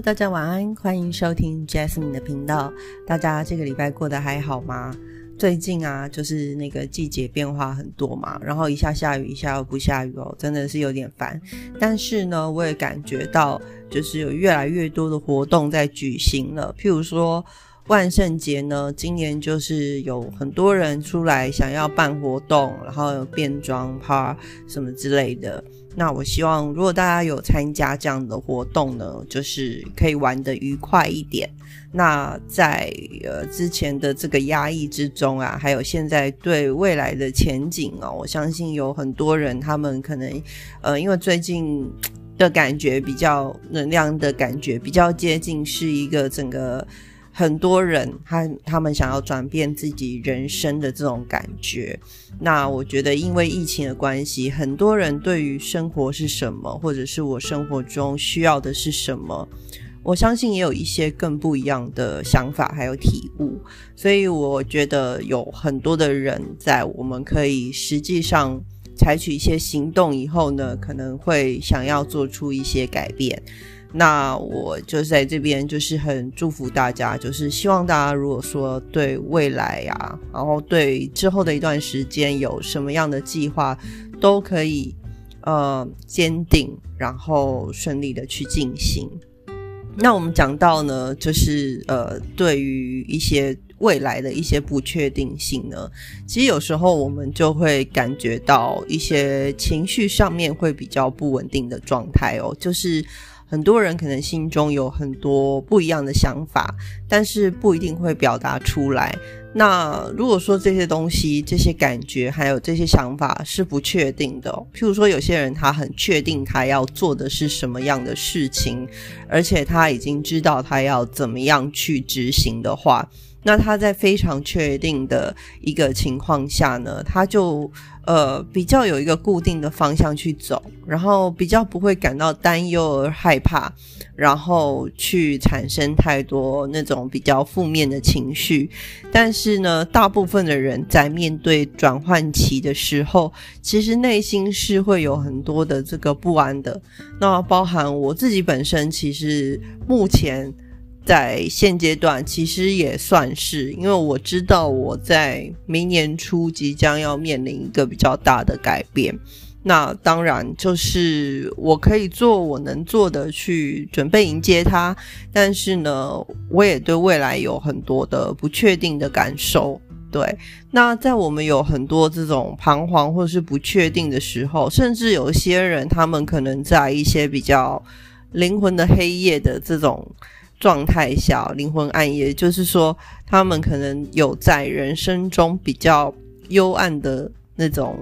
大家晚安，欢迎收听 Jasmine 的频道。大家这个礼拜过得还好吗？最近啊，就是那个季节变化很多嘛，然后一下下雨，一下又不下雨哦，真的是有点烦。但是呢，我也感觉到，就是有越来越多的活动在举行了，譬如说。万圣节呢，今年就是有很多人出来想要办活动，然后变装趴什么之类的。那我希望，如果大家有参加这样的活动呢，就是可以玩得愉快一点。那在呃之前的这个压抑之中啊，还有现在对未来的前景哦，我相信有很多人他们可能呃，因为最近的感觉比较能量的感觉比较接近是一个整个。很多人他他们想要转变自己人生的这种感觉，那我觉得因为疫情的关系，很多人对于生活是什么，或者是我生活中需要的是什么，我相信也有一些更不一样的想法还有体悟，所以我觉得有很多的人在我们可以实际上采取一些行动以后呢，可能会想要做出一些改变。那我就在这边，就是很祝福大家，就是希望大家如果说对未来呀，然后对之后的一段时间有什么样的计划，都可以呃坚定，然后顺利的去进行。那我们讲到呢，就是呃对于一些未来的一些不确定性呢，其实有时候我们就会感觉到一些情绪上面会比较不稳定的状态哦，就是。很多人可能心中有很多不一样的想法，但是不一定会表达出来。那如果说这些东西、这些感觉还有这些想法是不确定的，譬如说有些人他很确定他要做的是什么样的事情，而且他已经知道他要怎么样去执行的话。那他在非常确定的一个情况下呢，他就呃比较有一个固定的方向去走，然后比较不会感到担忧而害怕，然后去产生太多那种比较负面的情绪。但是呢，大部分的人在面对转换期的时候，其实内心是会有很多的这个不安的。那包含我自己本身，其实目前。在现阶段，其实也算是，因为我知道我在明年初即将要面临一个比较大的改变。那当然就是我可以做我能做的去准备迎接它，但是呢，我也对未来有很多的不确定的感受。对，那在我们有很多这种彷徨或是不确定的时候，甚至有些人，他们可能在一些比较灵魂的黑夜的这种。状态下，灵魂暗夜，就是说，他们可能有在人生中比较幽暗的那种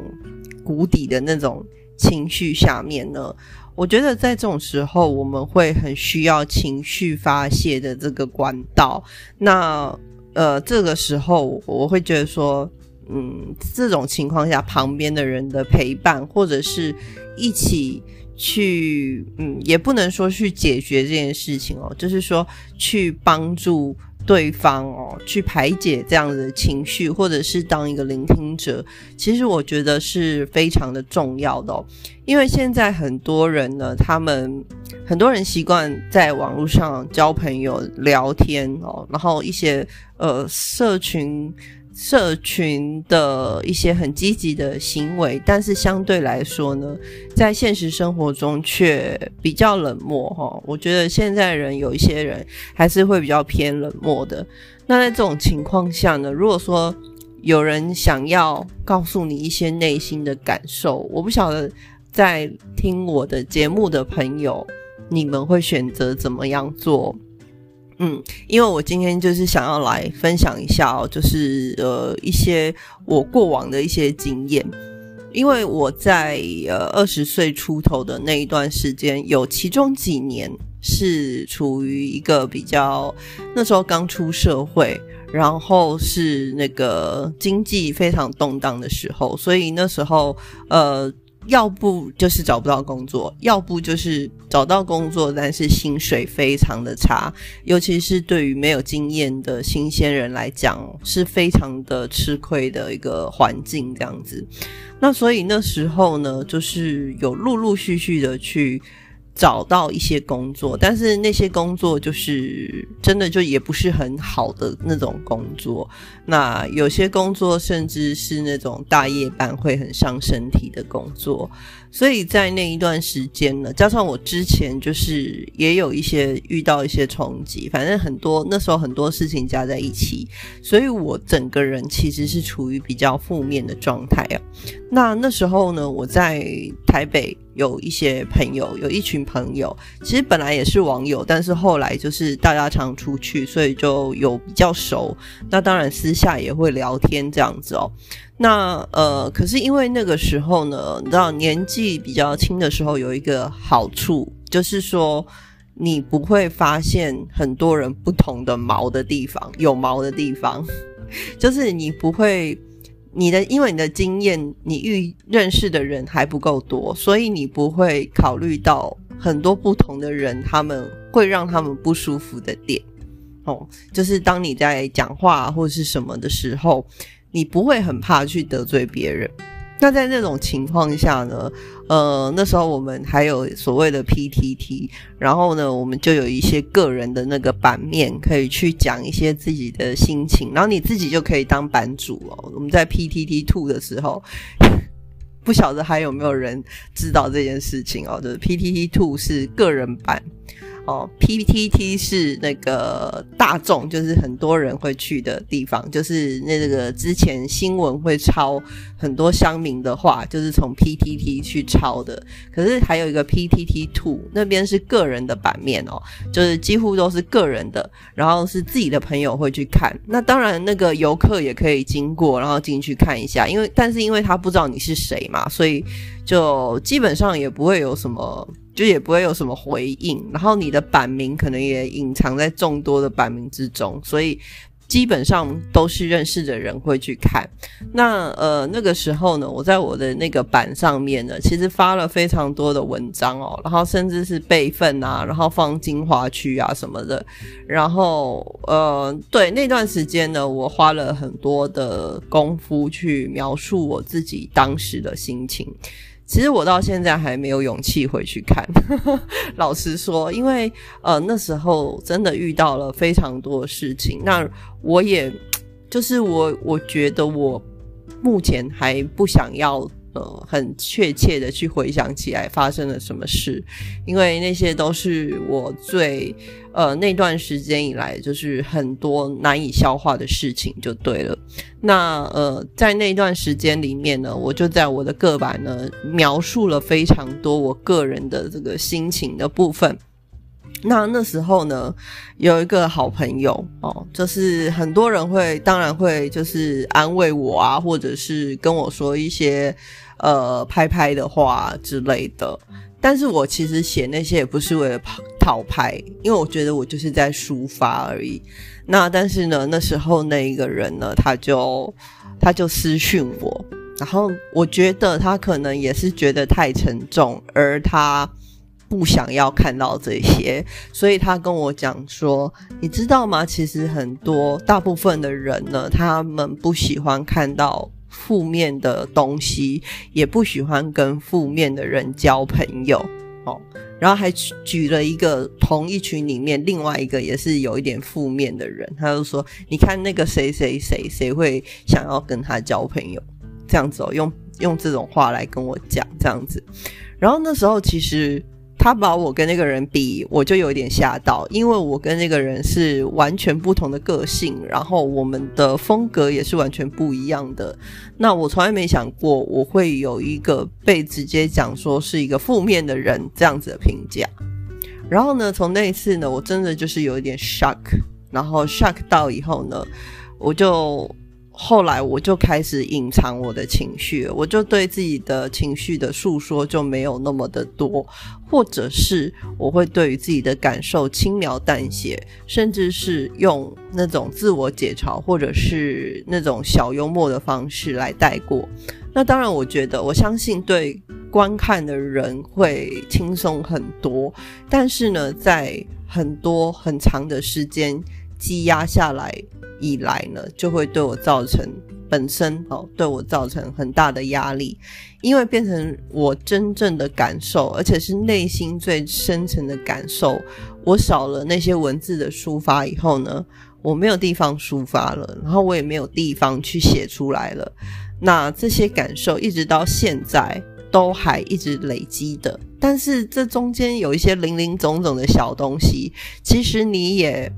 谷底的那种情绪下面呢。我觉得在这种时候，我们会很需要情绪发泄的这个管道。那呃，这个时候我会觉得说，嗯，这种情况下，旁边的人的陪伴，或者是一起。去，嗯，也不能说去解决这件事情哦，就是说去帮助对方哦，去排解这样子的情绪，或者是当一个聆听者，其实我觉得是非常的重要的哦。因为现在很多人呢，他们很多人习惯在网络上交朋友、聊天哦，然后一些呃社群。社群的一些很积极的行为，但是相对来说呢，在现实生活中却比较冷漠哈。我觉得现在人有一些人还是会比较偏冷漠的。那在这种情况下呢，如果说有人想要告诉你一些内心的感受，我不晓得在听我的节目的朋友，你们会选择怎么样做？嗯，因为我今天就是想要来分享一下哦，就是呃一些我过往的一些经验，因为我在呃二十岁出头的那一段时间，有其中几年是处于一个比较那时候刚出社会，然后是那个经济非常动荡的时候，所以那时候呃。要不就是找不到工作，要不就是找到工作，但是薪水非常的差，尤其是对于没有经验的新鲜人来讲，是非常的吃亏的一个环境这样子。那所以那时候呢，就是有陆陆续续的去找到一些工作，但是那些工作就是真的就也不是很好的那种工作。那有些工作甚至是那种大夜班会很伤身体的工作。所以在那一段时间呢，加上我之前就是也有一些遇到一些冲击，反正很多那时候很多事情加在一起，所以我整个人其实是处于比较负面的状态啊。那那时候呢，我在台北有一些朋友，有一群朋友，其实本来也是网友，但是后来就是大家常出去，所以就有比较熟。那当然私下也会聊天这样子哦。那呃，可是因为那个时候呢，你知道年纪比较轻的时候，有一个好处，就是说你不会发现很多人不同的毛的地方，有毛的地方，就是你不会你的，因为你的经验，你遇认识的人还不够多，所以你不会考虑到很多不同的人，他们会让他们不舒服的点。哦，就是当你在讲话或是什么的时候。你不会很怕去得罪别人，那在那种情况下呢？呃，那时候我们还有所谓的 PTT，然后呢，我们就有一些个人的那个版面可以去讲一些自己的心情，然后你自己就可以当版主哦。我们在 PTT Two 的时候，不晓得还有没有人知道这件事情哦？就是 PTT Two 是个人版。哦，PPT 是那个大众，就是很多人会去的地方，就是那个之前新闻会抄很多乡民的话，就是从 PPT 去抄的。可是还有一个 PPT Two，那边是个人的版面哦，就是几乎都是个人的，然后是自己的朋友会去看。那当然，那个游客也可以经过，然后进去看一下，因为但是因为他不知道你是谁嘛，所以就基本上也不会有什么。就也不会有什么回应，然后你的版名可能也隐藏在众多的版名之中，所以基本上都是认识的人会去看。那呃那个时候呢，我在我的那个版上面呢，其实发了非常多的文章哦，然后甚至是备份啊，然后放精华区啊什么的。然后呃对那段时间呢，我花了很多的功夫去描述我自己当时的心情。其实我到现在还没有勇气回去看，老实说，因为呃那时候真的遇到了非常多事情，那我也就是我我觉得我目前还不想要。呃，很确切的去回想起来发生了什么事，因为那些都是我最呃那段时间以来就是很多难以消化的事情，就对了。那呃，在那段时间里面呢，我就在我的个版呢描述了非常多我个人的这个心情的部分。那那时候呢，有一个好朋友哦，就是很多人会，当然会就是安慰我啊，或者是跟我说一些呃拍拍的话之类的。但是我其实写那些也不是为了讨拍，因为我觉得我就是在抒发而已。那但是呢，那时候那一个人呢，他就他就私讯我，然后我觉得他可能也是觉得太沉重，而他。不想要看到这些，所以他跟我讲说：“你知道吗？其实很多大部分的人呢，他们不喜欢看到负面的东西，也不喜欢跟负面的人交朋友。”哦，然后还举了一个同一群里面另外一个也是有一点负面的人，他就说：“你看那个谁谁谁，谁会想要跟他交朋友？”这样子哦，用用这种话来跟我讲这样子。然后那时候其实。他把我跟那个人比，我就有一点吓到，因为我跟那个人是完全不同的个性，然后我们的风格也是完全不一样的。那我从来没想过我会有一个被直接讲说是一个负面的人这样子的评价。然后呢，从那一次呢，我真的就是有一点 shock，然后 shock 到以后呢，我就。后来我就开始隐藏我的情绪，我就对自己的情绪的诉说就没有那么的多，或者是我会对于自己的感受轻描淡写，甚至是用那种自我解嘲或者是那种小幽默的方式来带过。那当然，我觉得我相信对观看的人会轻松很多，但是呢，在很多很长的时间积压下来。以来呢，就会对我造成本身哦对我造成很大的压力，因为变成我真正的感受，而且是内心最深层的感受，我少了那些文字的抒发以后呢，我没有地方抒发了，然后我也没有地方去写出来了。那这些感受一直到现在都还一直累积的，但是这中间有一些零零总总的小东西，其实你也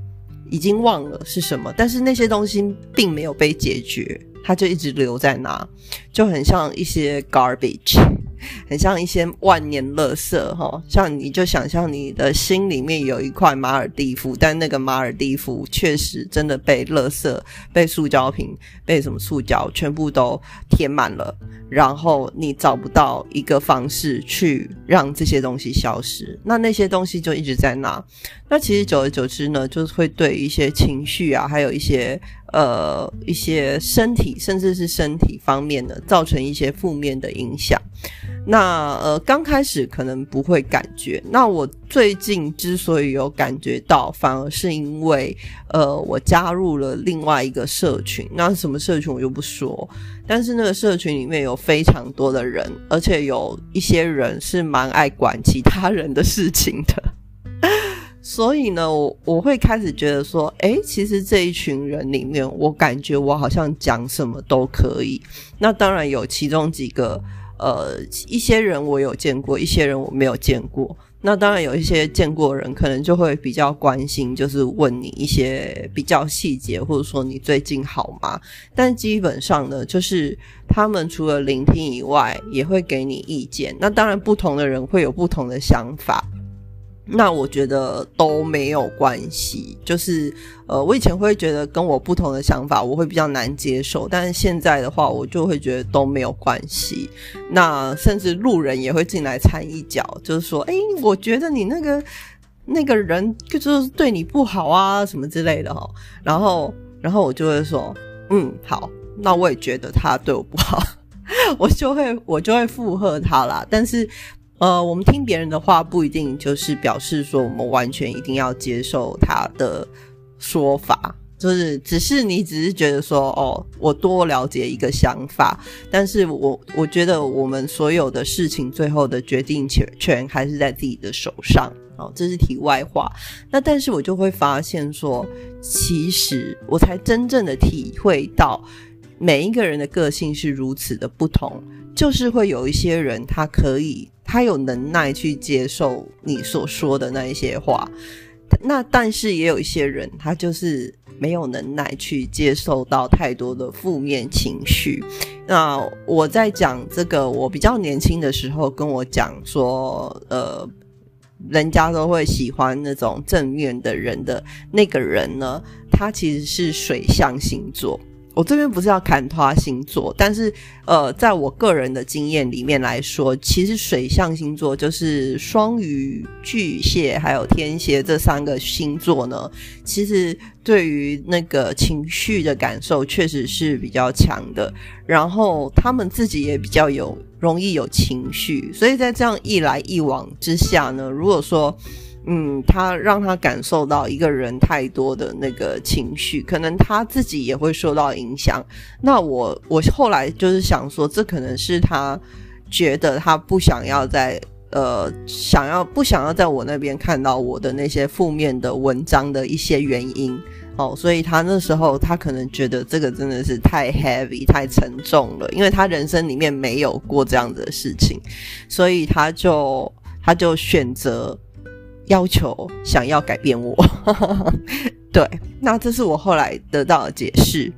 已经忘了是什么，但是那些东西并没有被解决，它就一直留在那，就很像一些 garbage。很像一些万年垃圾哈，像你就想象你的心里面有一块马尔蒂夫，但那个马尔蒂夫确实真的被垃圾、被塑胶瓶、被什么塑胶全部都填满了，然后你找不到一个方式去让这些东西消失，那那些东西就一直在那。那其实久而久之呢，就是会对一些情绪啊，还有一些呃一些身体，甚至是身体方面的，造成一些负面的影响。那呃，刚开始可能不会感觉。那我最近之所以有感觉到，反而是因为呃，我加入了另外一个社群。那什么社群我就不说，但是那个社群里面有非常多的人，而且有一些人是蛮爱管其他人的事情的。所以呢，我我会开始觉得说，诶，其实这一群人里面，我感觉我好像讲什么都可以。那当然有其中几个。呃，一些人我有见过，一些人我没有见过。那当然有一些见过人，可能就会比较关心，就是问你一些比较细节，或者说你最近好吗？但基本上呢，就是他们除了聆听以外，也会给你意见。那当然，不同的人会有不同的想法。那我觉得都没有关系，就是呃，我以前会觉得跟我不同的想法，我会比较难接受，但是现在的话，我就会觉得都没有关系。那甚至路人也会进来掺一脚，就是说，哎，我觉得你那个那个人就是对你不好啊，什么之类的哈。然后，然后我就会说，嗯，好，那我也觉得他对我不好，我就会我就会附和他啦。但是。呃，我们听别人的话不一定就是表示说我们完全一定要接受他的说法，就是只是你只是觉得说哦，我多了解一个想法，但是我我觉得我们所有的事情最后的决定权权还是在自己的手上。哦，这是题外话。那但是我就会发现说，其实我才真正的体会到每一个人的个性是如此的不同，就是会有一些人他可以。他有能耐去接受你所说的那一些话，那但是也有一些人，他就是没有能耐去接受到太多的负面情绪。那我在讲这个，我比较年轻的时候跟我讲说，呃，人家都会喜欢那种正面的人的那个人呢，他其实是水象星座。我这边不是要砍他星座，但是呃，在我个人的经验里面来说，其实水象星座就是双鱼、巨蟹还有天蝎这三个星座呢，其实对于那个情绪的感受确实是比较强的，然后他们自己也比较有容易有情绪，所以在这样一来一往之下呢，如果说。嗯，他让他感受到一个人太多的那个情绪，可能他自己也会受到影响。那我我后来就是想说，这可能是他觉得他不想要在呃想要不想要在我那边看到我的那些负面的文章的一些原因哦。所以他那时候他可能觉得这个真的是太 heavy 太沉重了，因为他人生里面没有过这样子的事情，所以他就他就选择。要求想要改变我，对，那这是我后来得到的解释。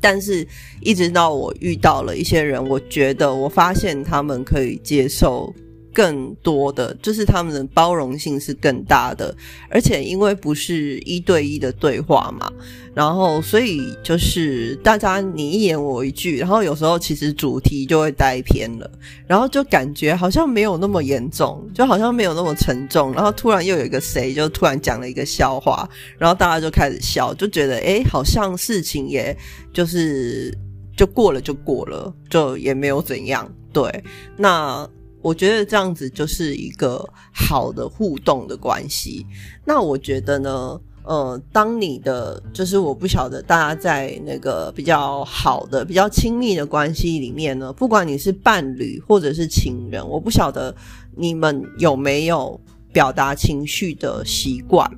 但是，一直到我遇到了一些人，我觉得我发现他们可以接受。更多的就是他们的包容性是更大的，而且因为不是一对一的对话嘛，然后所以就是大家你一言我一句，然后有时候其实主题就会带偏了，然后就感觉好像没有那么严重，就好像没有那么沉重，然后突然又有一个谁就突然讲了一个笑话，然后大家就开始笑，就觉得诶，好像事情也就是就过了就过了，就也没有怎样，对，那。我觉得这样子就是一个好的互动的关系。那我觉得呢，呃，当你的就是我不晓得大家在那个比较好的、比较亲密的关系里面呢，不管你是伴侣或者是情人，我不晓得你们有没有表达情绪的习惯。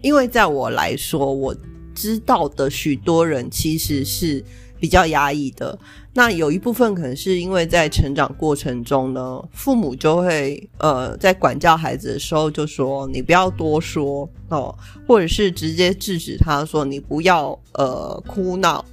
因为在我来说，我知道的许多人其实是比较压抑的。那有一部分可能是因为在成长过程中呢，父母就会呃在管教孩子的时候就说你不要多说哦，或者是直接制止他说你不要呃哭闹，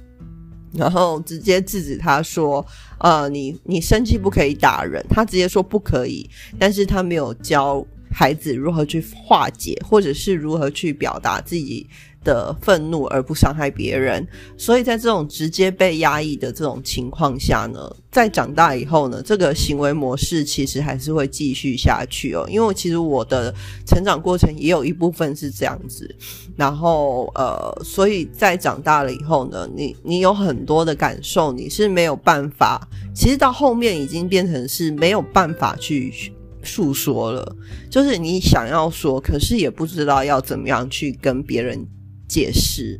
然后直接制止他说呃你你生气不可以打人，他直接说不可以，但是他没有教孩子如何去化解，或者是如何去表达自己。的愤怒而不伤害别人，所以在这种直接被压抑的这种情况下呢，在长大以后呢，这个行为模式其实还是会继续下去哦。因为其实我的成长过程也有一部分是这样子，然后呃，所以在长大了以后呢，你你有很多的感受，你是没有办法，其实到后面已经变成是没有办法去诉说了，就是你想要说，可是也不知道要怎么样去跟别人。解释，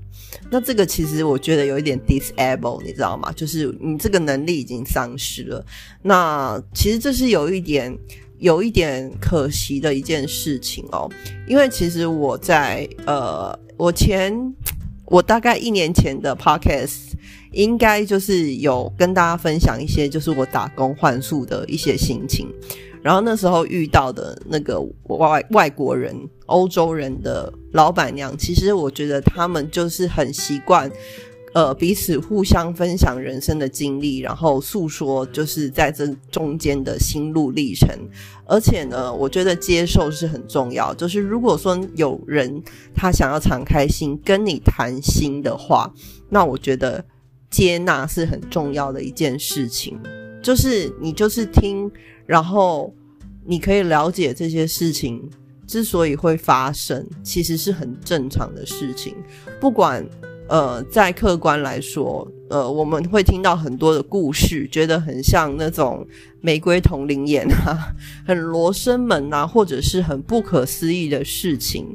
那这个其实我觉得有一点 disable，你知道吗？就是你这个能力已经丧失了。那其实这是有一点有一点可惜的一件事情哦。因为其实我在呃，我前我大概一年前的 podcast 应该就是有跟大家分享一些，就是我打工换宿的一些心情。然后那时候遇到的那个外外国人、欧洲人的老板娘，其实我觉得他们就是很习惯，呃，彼此互相分享人生的经历，然后诉说就是在这中间的心路历程。而且呢，我觉得接受是很重要。就是如果说有人他想要敞开心跟你谈心的话，那我觉得接纳是很重要的一件事情。就是你就是听。然后你可以了解这些事情之所以会发生，其实是很正常的事情。不管呃，在客观来说，呃，我们会听到很多的故事，觉得很像那种玫瑰同龄眼啊，很罗生门啊，或者是很不可思议的事情。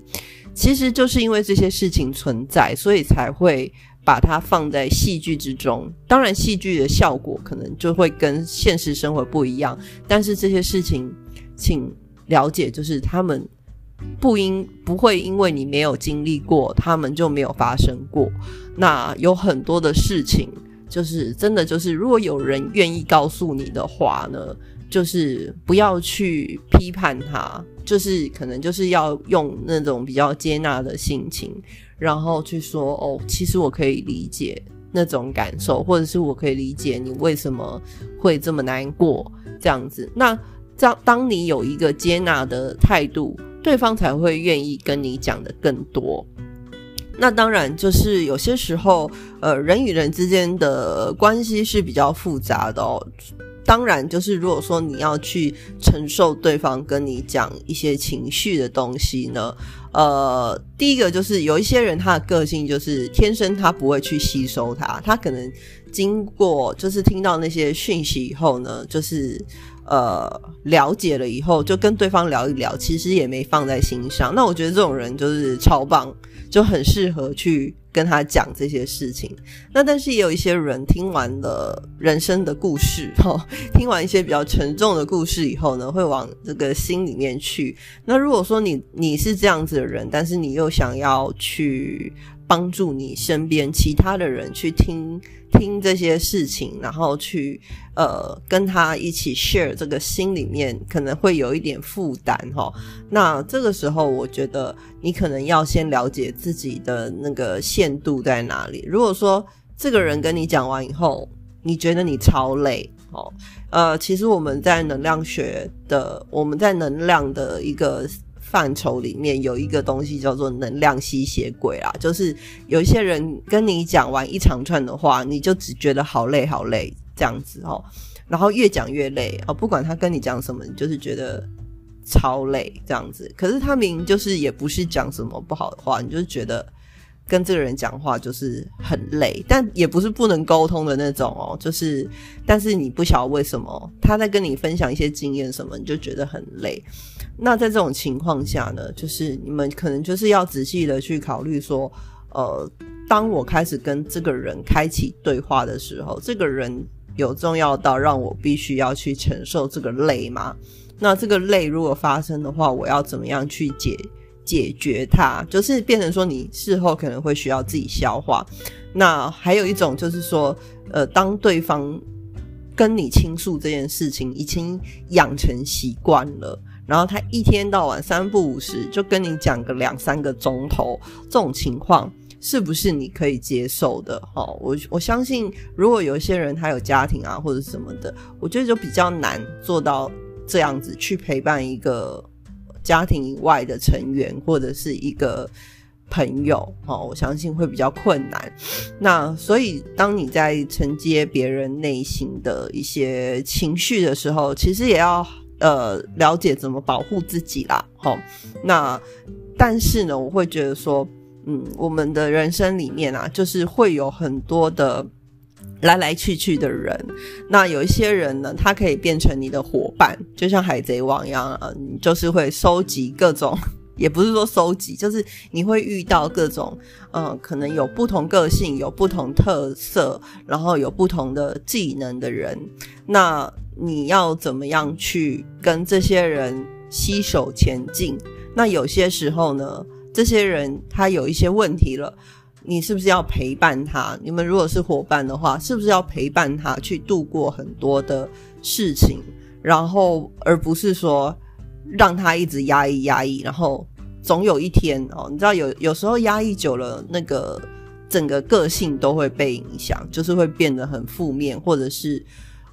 其实就是因为这些事情存在，所以才会。把它放在戏剧之中，当然戏剧的效果可能就会跟现实生活不一样。但是这些事情，请了解，就是他们不应不会因为你没有经历过，他们就没有发生过。那有很多的事情，就是真的就是，如果有人愿意告诉你的话呢，就是不要去批判他，就是可能就是要用那种比较接纳的心情。然后去说哦，其实我可以理解那种感受，或者是我可以理解你为什么会这么难过这样子。那当当你有一个接纳的态度，对方才会愿意跟你讲的更多。那当然就是有些时候，呃，人与人之间的关系是比较复杂的哦。当然，就是如果说你要去承受对方跟你讲一些情绪的东西呢，呃，第一个就是有一些人他的个性就是天生他不会去吸收它，他可能经过就是听到那些讯息以后呢，就是呃了解了以后就跟对方聊一聊，其实也没放在心上。那我觉得这种人就是超棒，就很适合去。跟他讲这些事情，那但是也有一些人听完了人生的故事，哈，听完一些比较沉重的故事以后呢，会往这个心里面去。那如果说你你是这样子的人，但是你又想要去。帮助你身边其他的人去听听这些事情，然后去呃跟他一起 share 这个心里面可能会有一点负担哈。那这个时候，我觉得你可能要先了解自己的那个限度在哪里。如果说这个人跟你讲完以后，你觉得你超累哦，呃，其实我们在能量学的，我们在能量的一个。范畴里面有一个东西叫做能量吸血鬼啦，就是有一些人跟你讲完一长串的话，你就只觉得好累好累这样子哦，然后越讲越累哦，不管他跟你讲什么，你就是觉得超累这样子。可是他明明就是也不是讲什么不好的话，你就是觉得跟这个人讲话就是很累，但也不是不能沟通的那种哦。就是，但是你不晓得为什么他在跟你分享一些经验什么，你就觉得很累。那在这种情况下呢，就是你们可能就是要仔细的去考虑说，呃，当我开始跟这个人开启对话的时候，这个人有重要到让我必须要去承受这个累吗？那这个累如果发生的话，我要怎么样去解？解决它，就是变成说你事后可能会需要自己消化。那还有一种就是说，呃，当对方跟你倾诉这件事情已经养成习惯了，然后他一天到晚三不五时就跟你讲个两三个钟头，这种情况是不是你可以接受的？哈，我我相信，如果有一些人他有家庭啊或者什么的，我觉得就比较难做到这样子去陪伴一个。家庭以外的成员或者是一个朋友，哦，我相信会比较困难。那所以，当你在承接别人内心的一些情绪的时候，其实也要呃了解怎么保护自己啦。好，那但是呢，我会觉得说，嗯，我们的人生里面啊，就是会有很多的。来来去去的人，那有一些人呢，他可以变成你的伙伴，就像海贼王一样啊，你就是会收集各种，也不是说收集，就是你会遇到各种，嗯，可能有不同个性、有不同特色，然后有不同的技能的人，那你要怎么样去跟这些人携手前进？那有些时候呢，这些人他有一些问题了。你是不是要陪伴他？你们如果是伙伴的话，是不是要陪伴他去度过很多的事情，然后而不是说让他一直压抑压抑，然后总有一天哦，你知道有有时候压抑久了，那个整个个性都会被影响，就是会变得很负面，或者是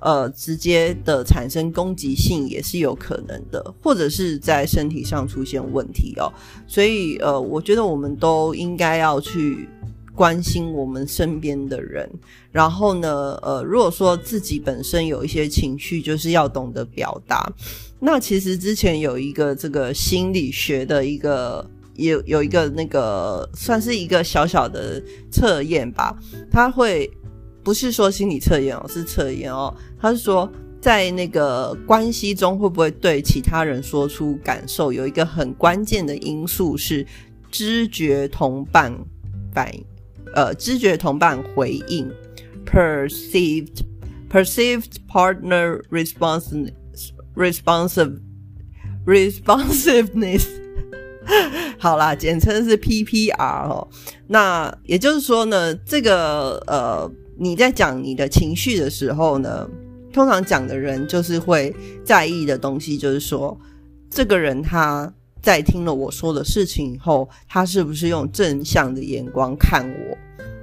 呃直接的产生攻击性也是有可能的，或者是在身体上出现问题哦。所以呃，我觉得我们都应该要去。关心我们身边的人，然后呢，呃，如果说自己本身有一些情绪，就是要懂得表达。那其实之前有一个这个心理学的一个有有一个那个算是一个小小的测验吧，他会不是说心理测验哦，是测验哦，他是说在那个关系中会不会对其他人说出感受，有一个很关键的因素是知觉同伴反应。呃，知觉同伴回应，perceived perceived partner response responsive responsiveness，好啦，简称是 PPR 哦。那也就是说呢，这个呃，你在讲你的情绪的时候呢，通常讲的人就是会在意的东西，就是说这个人他。在听了我说的事情以后，他是不是用正向的眼光看我？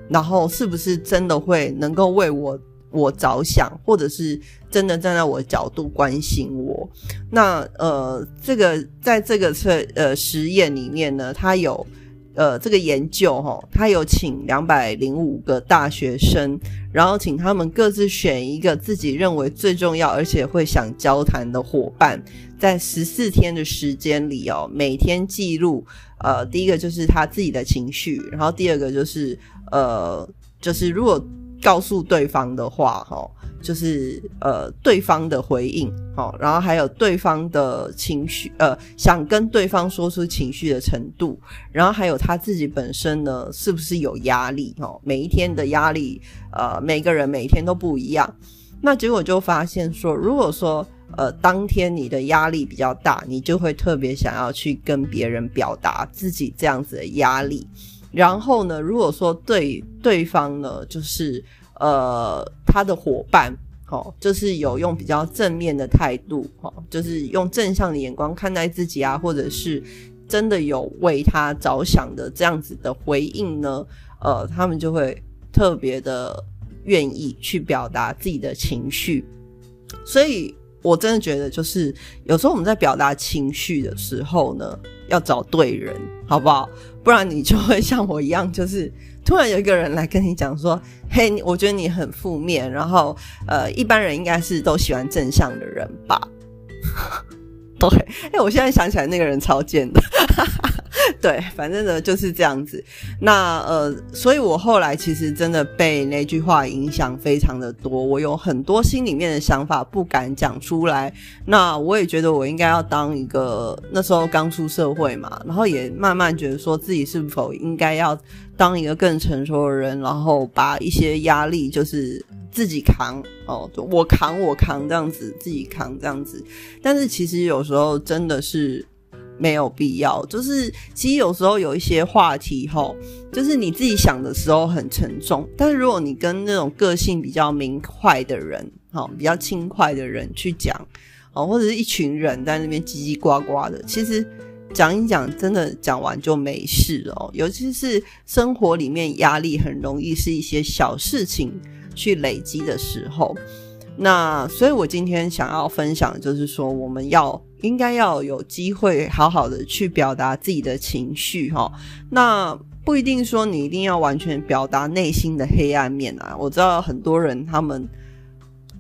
然后是不是真的会能够为我我着想，或者是真的站在我的角度关心我？那呃，这个在这个测呃实验里面呢，他有。呃，这个研究哈，他有请两百零五个大学生，然后请他们各自选一个自己认为最重要而且会想交谈的伙伴，在十四天的时间里哦，每天记录。呃，第一个就是他自己的情绪，然后第二个就是呃，就是如果告诉对方的话哈。就是呃对方的回应，好，然后还有对方的情绪，呃，想跟对方说出情绪的程度，然后还有他自己本身呢，是不是有压力？哦，每一天的压力，呃，每个人每天都不一样。那结果就发现说，如果说呃当天你的压力比较大，你就会特别想要去跟别人表达自己这样子的压力。然后呢，如果说对对方呢，就是呃。他的伙伴，哦，就是有用比较正面的态度，哦，就是用正向的眼光看待自己啊，或者是真的有为他着想的这样子的回应呢，呃，他们就会特别的愿意去表达自己的情绪。所以我真的觉得，就是有时候我们在表达情绪的时候呢，要找对人，好不好？不然你就会像我一样，就是。突然有一个人来跟你讲说：“ 嘿，我觉得你很负面。”然后，呃，一般人应该是都喜欢正向的人吧？对，哎，我现在想起来那个人超贱的。对，反正呢就是这样子。那呃，所以我后来其实真的被那句话影响非常的多，我有很多心里面的想法不敢讲出来。那我也觉得我应该要当一个那时候刚出社会嘛，然后也慢慢觉得说自己是否应该要当一个更成熟的人，然后把一些压力就是自己扛哦，我扛我扛这样子，自己扛这样子。但是其实有时候真的是。没有必要，就是其实有时候有一些话题吼，就是你自己想的时候很沉重，但是如果你跟那种个性比较明快的人，哈，比较轻快的人去讲，哦，或者是一群人在那边叽叽呱呱的，其实讲一讲，真的讲完就没事哦。尤其是生活里面压力很容易是一些小事情去累积的时候，那所以我今天想要分享就是说，我们要。应该要有机会好好的去表达自己的情绪哈，那不一定说你一定要完全表达内心的黑暗面啊。我知道很多人他们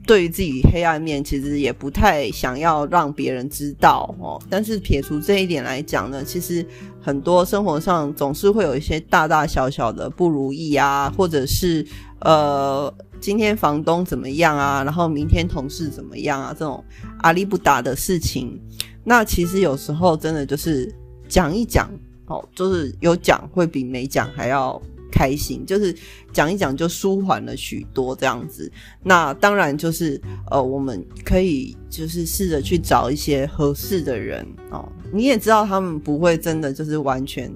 对于自己黑暗面其实也不太想要让别人知道哦。但是撇除这一点来讲呢，其实很多生活上总是会有一些大大小小的不如意啊，或者是呃。今天房东怎么样啊？然后明天同事怎么样啊？这种阿力不达的事情，那其实有时候真的就是讲一讲哦，就是有讲会比没讲还要开心，就是讲一讲就舒缓了许多这样子。那当然就是呃，我们可以就是试着去找一些合适的人哦。你也知道他们不会真的就是完全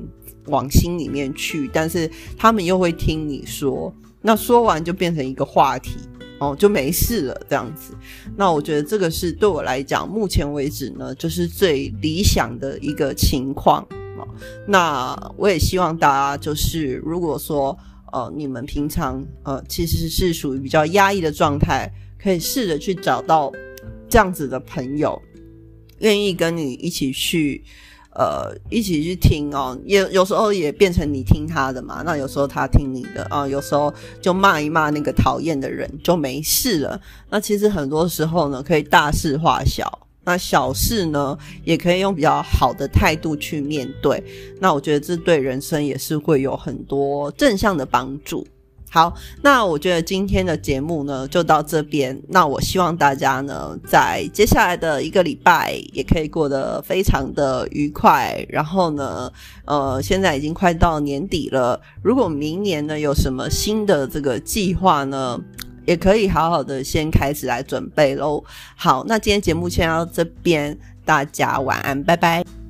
往心里面去，但是他们又会听你说。那说完就变成一个话题哦，就没事了这样子。那我觉得这个是对我来讲，目前为止呢，就是最理想的一个情况啊。那我也希望大家就是，如果说呃，你们平常呃其实是属于比较压抑的状态，可以试着去找到这样子的朋友，愿意跟你一起去。呃，一起去听哦，也有时候也变成你听他的嘛，那有时候他听你的啊，有时候就骂一骂那个讨厌的人就没事了。那其实很多时候呢，可以大事化小，那小事呢，也可以用比较好的态度去面对。那我觉得这对人生也是会有很多正向的帮助。好，那我觉得今天的节目呢就到这边。那我希望大家呢在接下来的一个礼拜也可以过得非常的愉快。然后呢，呃，现在已经快到年底了，如果明年呢有什么新的这个计划呢，也可以好好的先开始来准备喽。好，那今天节目先到这边，大家晚安，拜拜。